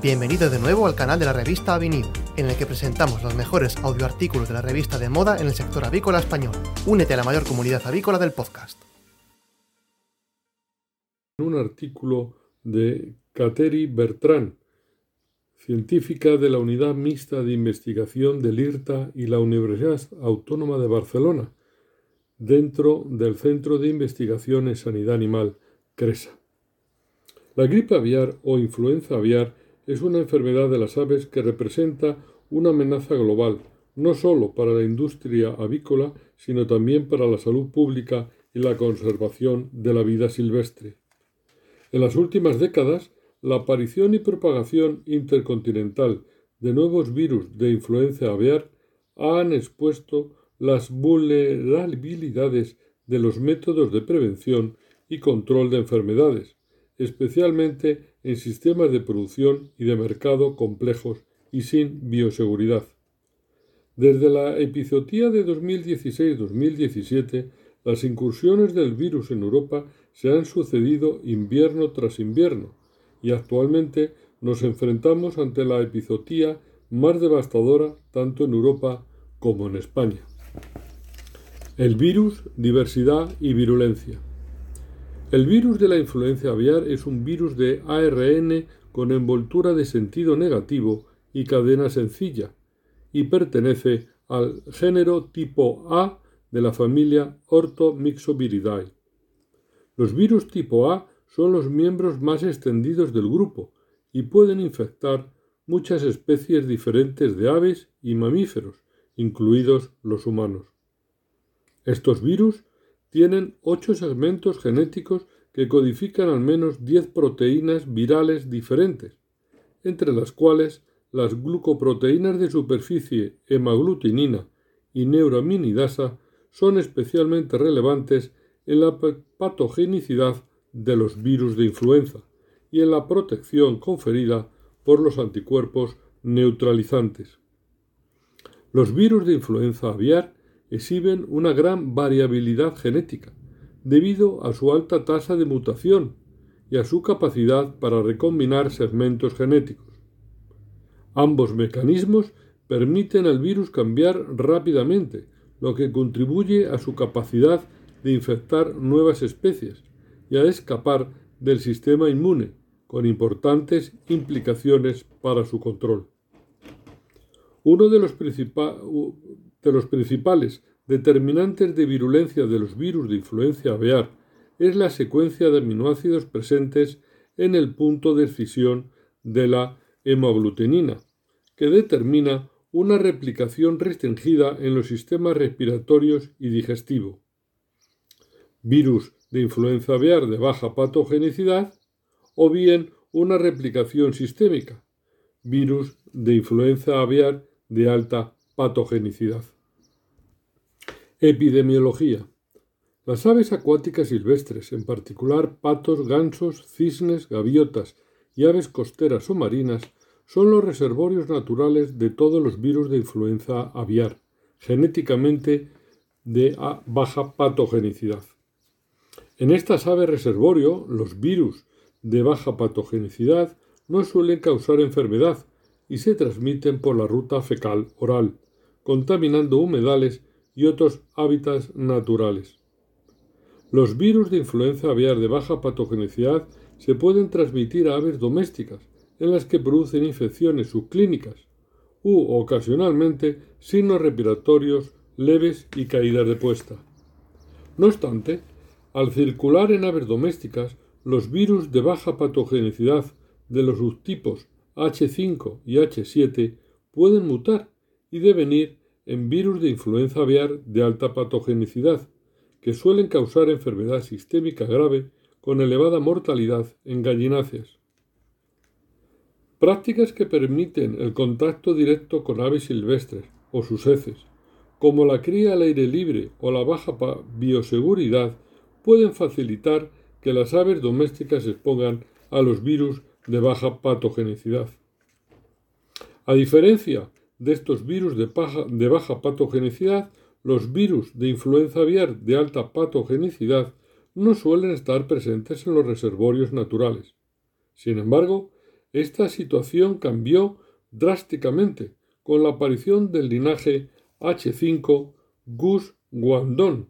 Bienvenido de nuevo al canal de la revista Avenida, en el que presentamos los mejores audioartículos de la revista de moda en el sector avícola español. Únete a la mayor comunidad avícola del podcast. Un artículo de Kateri Bertrand, científica de la Unidad Mixta de Investigación del IRTA y la Universidad Autónoma de Barcelona, dentro del Centro de Investigación en Sanidad Animal, CRESA. La gripe aviar o influenza aviar es una enfermedad de las aves que representa una amenaza global, no solo para la industria avícola, sino también para la salud pública y la conservación de la vida silvestre. En las últimas décadas, la aparición y propagación intercontinental de nuevos virus de influenza aviar han expuesto las vulnerabilidades de los métodos de prevención y control de enfermedades, especialmente en sistemas de producción y de mercado complejos y sin bioseguridad. Desde la epizotía de 2016-2017, las incursiones del virus en Europa se han sucedido invierno tras invierno y actualmente nos enfrentamos ante la epizotía más devastadora tanto en Europa como en España. El virus, diversidad y virulencia. El virus de la influencia aviar es un virus de ARN con envoltura de sentido negativo y cadena sencilla, y pertenece al género tipo A de la familia Orthomyxoviridae. Los virus tipo A son los miembros más extendidos del grupo y pueden infectar muchas especies diferentes de aves y mamíferos, incluidos los humanos. Estos virus tienen ocho segmentos genéticos que codifican al menos diez proteínas virales diferentes, entre las cuales las glucoproteínas de superficie hemaglutinina y neuraminidasa son especialmente relevantes en la patogenicidad de los virus de influenza y en la protección conferida por los anticuerpos neutralizantes. Los virus de influenza aviar exhiben una gran variabilidad genética, debido a su alta tasa de mutación y a su capacidad para recombinar segmentos genéticos. Ambos mecanismos permiten al virus cambiar rápidamente, lo que contribuye a su capacidad de infectar nuevas especies y a escapar del sistema inmune, con importantes implicaciones para su control. Uno de los, de los principales determinantes de virulencia de los virus de influencia aviar es la secuencia de aminoácidos presentes en el punto de escisión de la hemaglutinina, que determina una replicación restringida en los sistemas respiratorios y digestivo. Virus de influenza aviar de baja patogenicidad o bien una replicación sistémica, virus de influenza aviar de alta patogenicidad. Epidemiología. Las aves acuáticas silvestres, en particular patos, gansos, cisnes, gaviotas y aves costeras o marinas, son los reservorios naturales de todos los virus de influenza aviar, genéticamente de baja patogenicidad. En estas aves reservorio, los virus de baja patogenicidad no suelen causar enfermedad y se transmiten por la ruta fecal oral, contaminando humedales y otros hábitats naturales. Los virus de influenza aviar de baja patogenicidad se pueden transmitir a aves domésticas, en las que producen infecciones subclínicas, u ocasionalmente signos respiratorios leves y caídas de puesta. No obstante, al circular en aves domésticas, los virus de baja patogenicidad de los subtipos H5 y H7 pueden mutar y devenir en virus de influenza aviar de alta patogenicidad, que suelen causar enfermedad sistémica grave con elevada mortalidad en gallináceas. Prácticas que permiten el contacto directo con aves silvestres o sus heces, como la cría al aire libre o la baja bioseguridad, pueden facilitar que las aves domésticas se expongan a los virus de baja patogenicidad. A diferencia de estos virus de, baja patogenicidad, los virus de influenza aviar de alta patogenicidad no suelen estar presentes en los reservorios naturales. Sin embargo, esta situación cambió drásticamente con la aparición del linaje H5 Gus Guangdong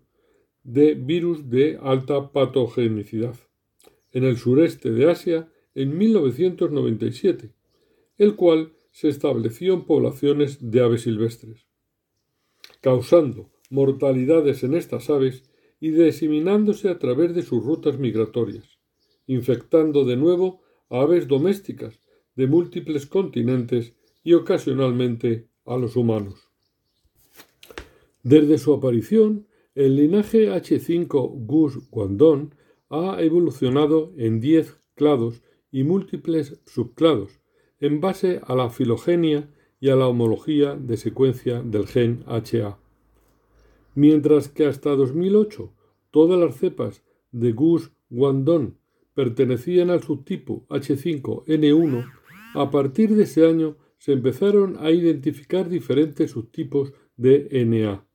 de virus de alta patogenicidad en el sureste de Asia en 1997, el cual se estableció en poblaciones de aves silvestres, causando mortalidades en estas aves y diseminándose a través de sus rutas migratorias, infectando de nuevo a aves domésticas de múltiples continentes y ocasionalmente a los humanos. Desde su aparición, el linaje H5 Gus Guangdong ha evolucionado en 10 clados y múltiples subclados, en base a la filogenia y a la homología de secuencia del gen HA. Mientras que hasta 2008 todas las cepas de Gus Guangdong pertenecían al subtipo H5N1, a partir de ese año se empezaron a identificar diferentes subtipos de NA,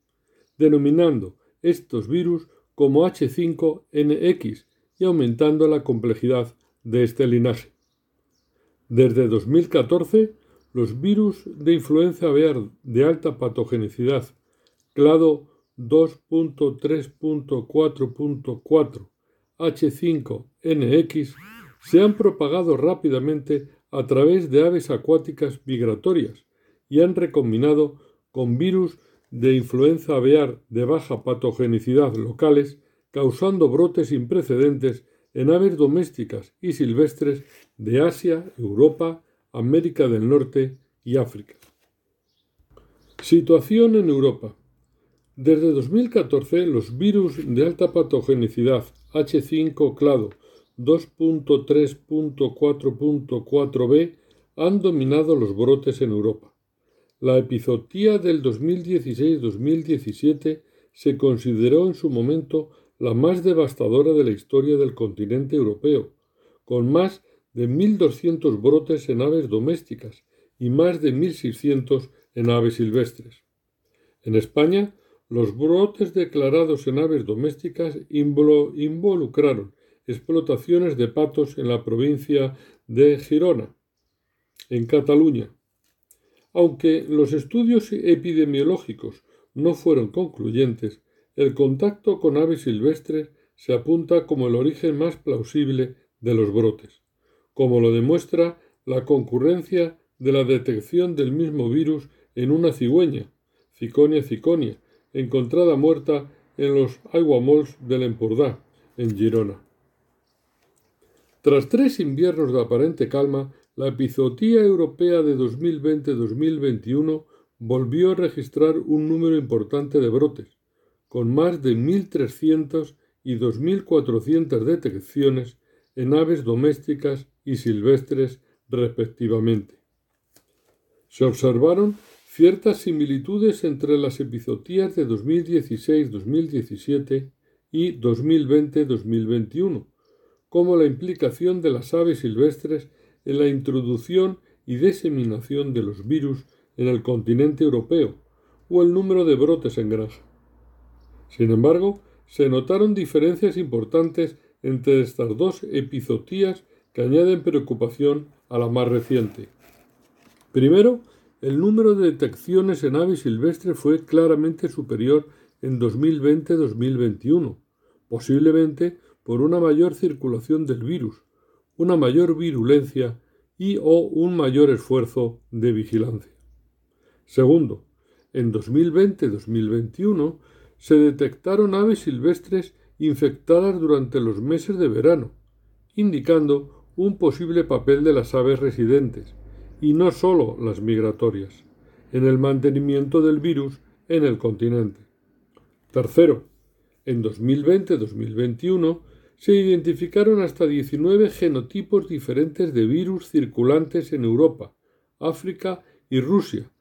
denominando estos virus como H5NX y aumentando la complejidad de este linaje. Desde 2014, los virus de influenza aviar de alta patogenicidad, clado 2.3.4.4 H5NX, se han propagado rápidamente a través de aves acuáticas migratorias y han recombinado con virus de influenza aviar de baja patogenicidad locales, causando brotes sin precedentes en aves domésticas y silvestres de Asia, Europa, América del Norte y África. Situación en Europa. Desde 2014, los virus de alta patogenicidad H5 clado 2.3.4.4b han dominado los brotes en Europa. La epizotía del 2016-2017 se consideró en su momento la más devastadora de la historia del continente europeo, con más de 1.200 brotes en aves domésticas y más de 1.600 en aves silvestres. En España, los brotes declarados en aves domésticas involucraron explotaciones de patos en la provincia de Girona, en Cataluña, aunque los estudios epidemiológicos no fueron concluyentes, el contacto con aves silvestres se apunta como el origen más plausible de los brotes, como lo demuestra la concurrencia de la detección del mismo virus en una cigüeña, Ciconia ciconia, encontrada muerta en los aguamols del Empordà, en Girona. Tras tres inviernos de aparente calma, la epizotía europea de 2020-2021 volvió a registrar un número importante de brotes, con más de 1.300 y 2.400 detecciones en aves domésticas y silvestres respectivamente. Se observaron ciertas similitudes entre las epizotías de 2016-2017 y 2020-2021, como la implicación de las aves silvestres en la introducción y diseminación de los virus en el continente europeo o el número de brotes en granja. Sin embargo, se notaron diferencias importantes entre estas dos epizotías que añaden preocupación a la más reciente. Primero, el número de detecciones en aves silvestres fue claramente superior en 2020-2021, posiblemente por una mayor circulación del virus, una mayor virulencia y o un mayor esfuerzo de vigilancia. Segundo, en 2020-2021 se detectaron aves silvestres infectadas durante los meses de verano, indicando un posible papel de las aves residentes, y no sólo las migratorias, en el mantenimiento del virus en el continente. Tercero, en 2020-2021 se identificaron hasta 19 genotipos diferentes de virus circulantes en Europa, África y Rusia,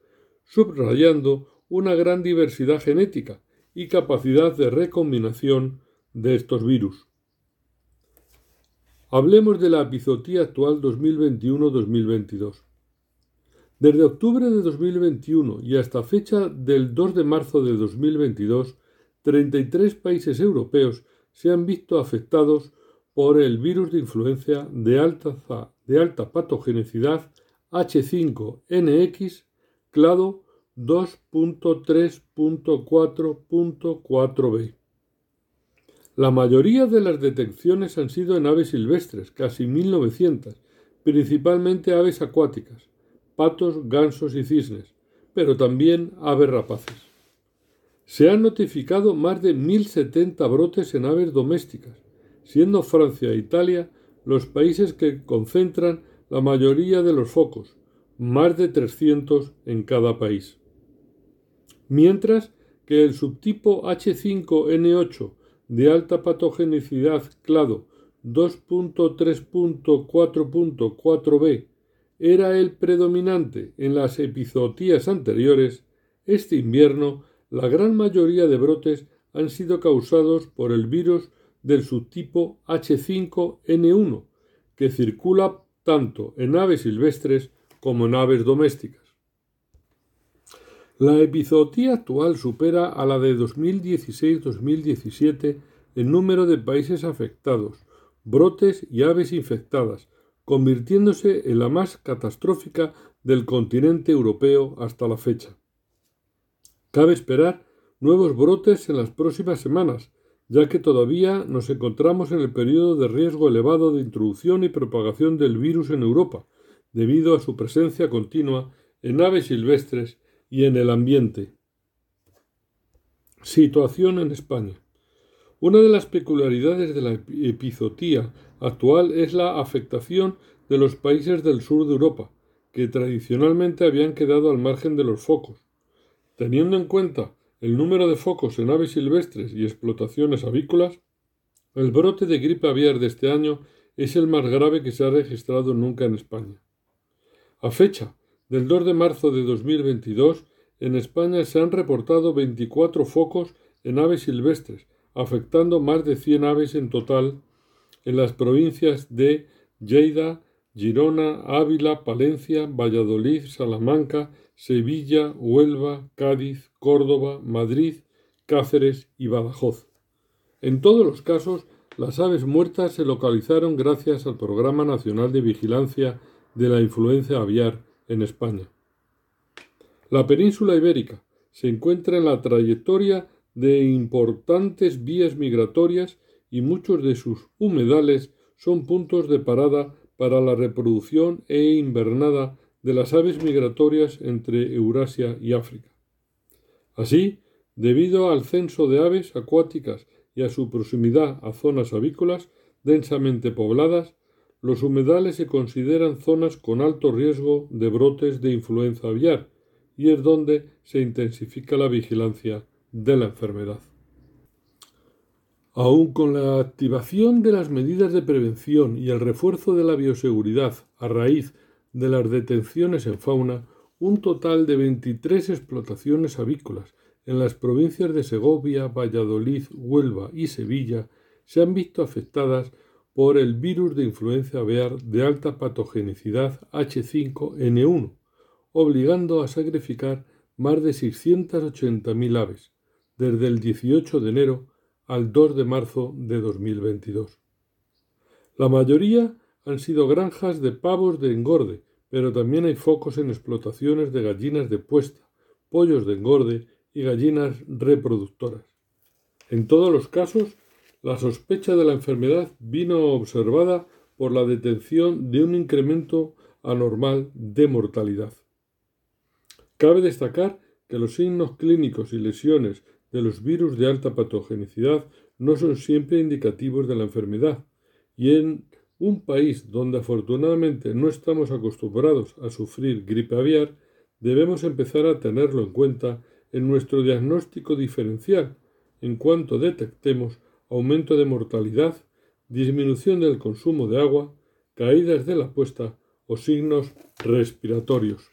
subrayando una gran diversidad genética y capacidad de recombinación de estos virus. Hablemos de la epizotía actual 2021-2022. Desde octubre de 2021 y hasta fecha del 2 de marzo de 2022, 33 países europeos se han visto afectados por el virus de influencia de alta, de alta patogenicidad H5NX clado 2.3.4.4b. La mayoría de las detecciones han sido en aves silvestres, casi 1900, principalmente aves acuáticas, patos, gansos y cisnes, pero también aves rapaces. Se han notificado más de 1070 brotes en aves domésticas, siendo Francia e Italia los países que concentran la mayoría de los focos, más de 300 en cada país. Mientras que el subtipo H5N8 de alta patogenicidad clado 2.3.4.4b era el predominante en las epizootías anteriores, este invierno la gran mayoría de brotes han sido causados por el virus del subtipo H5N1, que circula tanto en aves silvestres como en aves domésticas. La epizootía actual supera a la de 2016-2017 en número de países afectados, brotes y aves infectadas, convirtiéndose en la más catastrófica del continente europeo hasta la fecha. Cabe esperar nuevos brotes en las próximas semanas, ya que todavía nos encontramos en el periodo de riesgo elevado de introducción y propagación del virus en Europa, debido a su presencia continua en aves silvestres y en el ambiente. Situación en España. Una de las peculiaridades de la epizotía actual es la afectación de los países del sur de Europa, que tradicionalmente habían quedado al margen de los focos. Teniendo en cuenta el número de focos en aves silvestres y explotaciones avícolas, el brote de gripe aviar de este año es el más grave que se ha registrado nunca en España. A fecha del 2 de marzo de 2022, en España se han reportado 24 focos en aves silvestres, afectando más de 100 aves en total en las provincias de Lleida, Girona, Ávila, Palencia, Valladolid, Salamanca, Sevilla, Huelva, Cádiz, Córdoba, Madrid, Cáceres y Badajoz. En todos los casos, las aves muertas se localizaron gracias al Programa Nacional de Vigilancia de la Influencia Aviar en España. La península ibérica se encuentra en la trayectoria de importantes vías migratorias y muchos de sus humedales son puntos de parada para la reproducción e invernada de las aves migratorias entre Eurasia y África. Así, debido al censo de aves acuáticas y a su proximidad a zonas avícolas densamente pobladas, los humedales se consideran zonas con alto riesgo de brotes de influenza aviar y es donde se intensifica la vigilancia de la enfermedad. Aun con la activación de las medidas de prevención y el refuerzo de la bioseguridad a raíz de las detenciones en fauna, un total de 23 explotaciones avícolas en las provincias de Segovia, Valladolid, Huelva y Sevilla se han visto afectadas por el virus de influenza aviar de alta patogenicidad H5N1, obligando a sacrificar más de 680.000 aves desde el 18 de enero al 2 de marzo de 2022. La mayoría han sido granjas de pavos de engorde, pero también hay focos en explotaciones de gallinas de puesta, pollos de engorde y gallinas reproductoras. En todos los casos, la sospecha de la enfermedad vino observada por la detención de un incremento anormal de mortalidad. Cabe destacar que los signos clínicos y lesiones de los virus de alta patogenicidad no son siempre indicativos de la enfermedad, y en un país donde afortunadamente no estamos acostumbrados a sufrir gripe aviar, debemos empezar a tenerlo en cuenta en nuestro diagnóstico diferencial en cuanto detectemos aumento de mortalidad, disminución del consumo de agua, caídas de la puesta o signos respiratorios.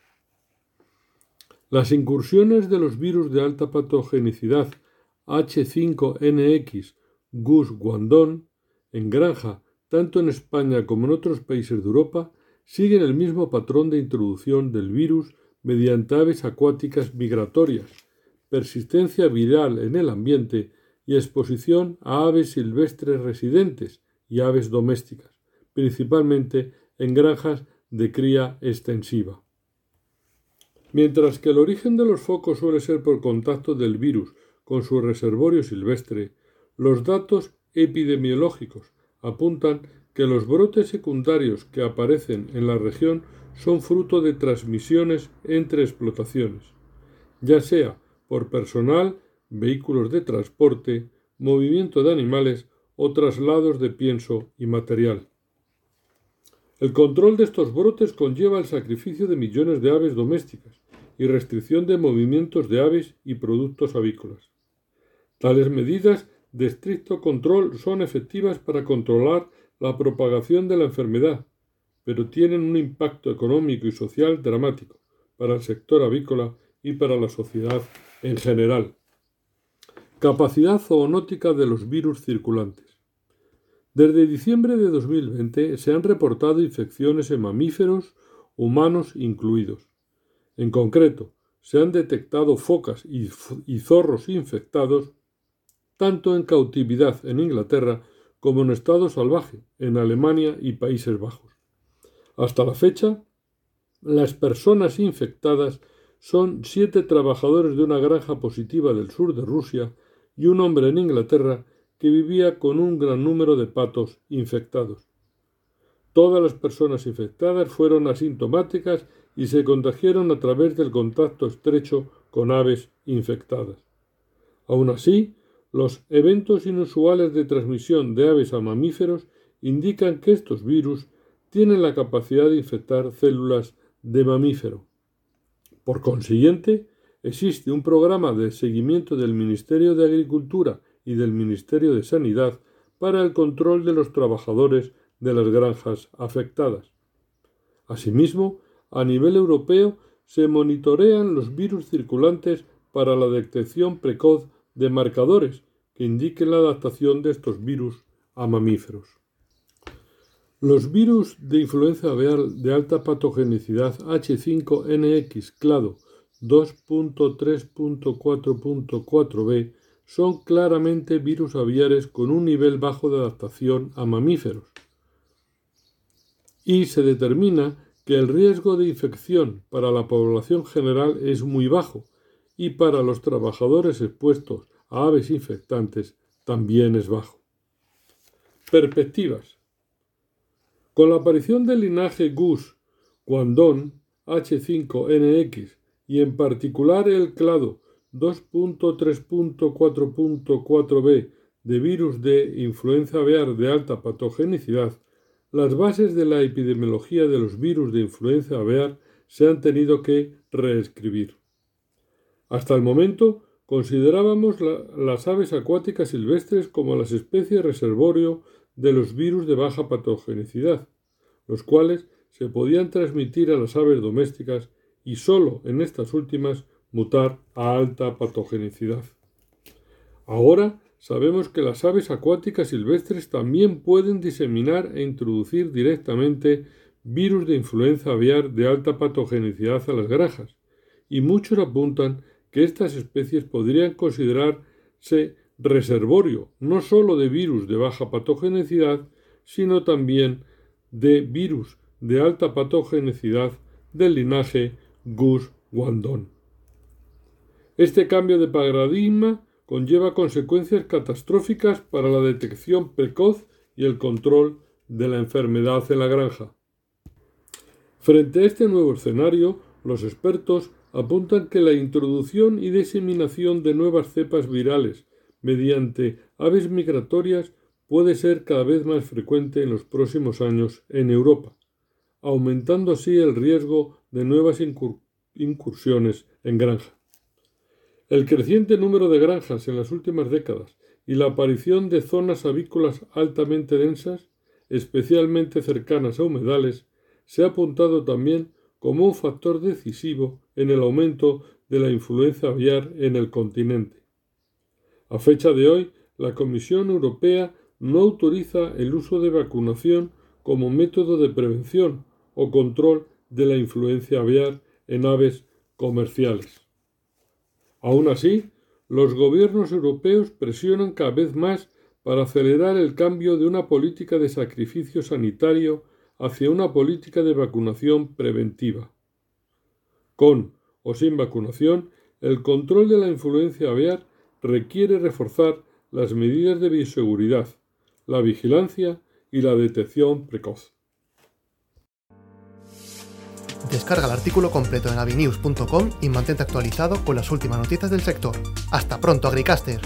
Las incursiones de los virus de alta patogenicidad H5N1 Gus Guandón en granja, tanto en España como en otros países de Europa, siguen el mismo patrón de introducción del virus mediante aves acuáticas migratorias, persistencia viral en el ambiente y exposición a aves silvestres residentes y aves domésticas, principalmente en granjas de cría extensiva. Mientras que el origen de los focos suele ser por contacto del virus con su reservorio silvestre, los datos epidemiológicos apuntan que los brotes secundarios que aparecen en la región son fruto de transmisiones entre explotaciones, ya sea por personal, vehículos de transporte, movimiento de animales o traslados de pienso y material. El control de estos brotes conlleva el sacrificio de millones de aves domésticas y restricción de movimientos de aves y productos avícolas. Tales medidas de estricto control son efectivas para controlar la propagación de la enfermedad, pero tienen un impacto económico y social dramático para el sector avícola y para la sociedad en general. Capacidad zoonótica de los virus circulantes. Desde diciembre de 2020 se han reportado infecciones en mamíferos, humanos incluidos. En concreto, se han detectado focas y, zorros infectados tanto en cautividad en Inglaterra como en estado salvaje en Alemania y Países Bajos. Hasta la fecha, las personas infectadas son siete trabajadores de una granja positiva del sur de Rusia y un hombre en Inglaterra que vivía con un gran número de patos infectados. Todas las personas infectadas fueron asintomáticas y se contagiaron a través del contacto estrecho con aves infectadas. Aun así, los eventos inusuales de transmisión de aves a mamíferos indican que estos virus tienen la capacidad de infectar células de mamífero. Por consiguiente, existe un programa de seguimiento del Ministerio de Agricultura y del Ministerio de Sanidad para el control de los trabajadores de las granjas afectadas. Asimismo, a nivel europeo se monitorean los virus circulantes para la detección precoz de marcadores que indiquen la adaptación de estos virus a mamíferos. Los virus de influenza aviar de alta patogenicidad H5NX clado 2.3.4.4b son claramente virus aviares con un nivel bajo de adaptación a mamíferos. Y se determina que el riesgo de infección para la población general es muy bajo y para los trabajadores expuestos a aves infectantes también es bajo. Perspectivas. Con la aparición del linaje Gus, Guandón, H5NX y en particular el clado 2.3.4.4b de virus de influenza aviar de alta patogenicidad, las bases de la epidemiología de los virus de influenza aviar se han tenido que reescribir. Hasta el momento considerábamos las aves acuáticas silvestres como las especies reservorio de los virus de baja patogenicidad, los cuales se podían transmitir a las aves domésticas y sólo en estas últimas mutar a alta patogenicidad. Ahora sabemos que las aves acuáticas silvestres también pueden diseminar e introducir directamente virus de influenza aviar de alta patogenicidad a las granjas, y muchos apuntan que estas especies podrían considerarse reservorio no sólo de virus de baja patogenicidad, sino también de virus de alta patogenicidad del linaje Gus-Guandón. Este cambio de paradigma conlleva consecuencias catastróficas para la detección precoz y el control de la enfermedad en la granja. Frente a este nuevo escenario, los expertos apuntan que la introducción y diseminación de nuevas cepas virales mediante aves migratorias puede ser cada vez más frecuente en los próximos años en Europa, aumentando así el riesgo de nuevas incursiones en granja. El creciente número de granjas en las últimas décadas y la aparición de zonas avícolas altamente densas, especialmente cercanas a humedales, se ha apuntado también como un factor decisivo en el aumento de la influencia aviar en el continente. A fecha de hoy, la Comisión Europea no autoriza el uso de vacunación como método de prevención o control de la influencia aviar en aves comerciales. Aún así, los gobiernos europeos presionan cada vez más para acelerar el cambio de una política de sacrificio sanitario hacia una política de vacunación preventiva. Con o sin vacunación, el control de la influencia aviar requiere reforzar las medidas de bioseguridad, la vigilancia y la detección precoz. Descarga el artículo completo en avinews.com y mantente actualizado con las últimas noticias del sector. ¡Hasta pronto, Agricaster!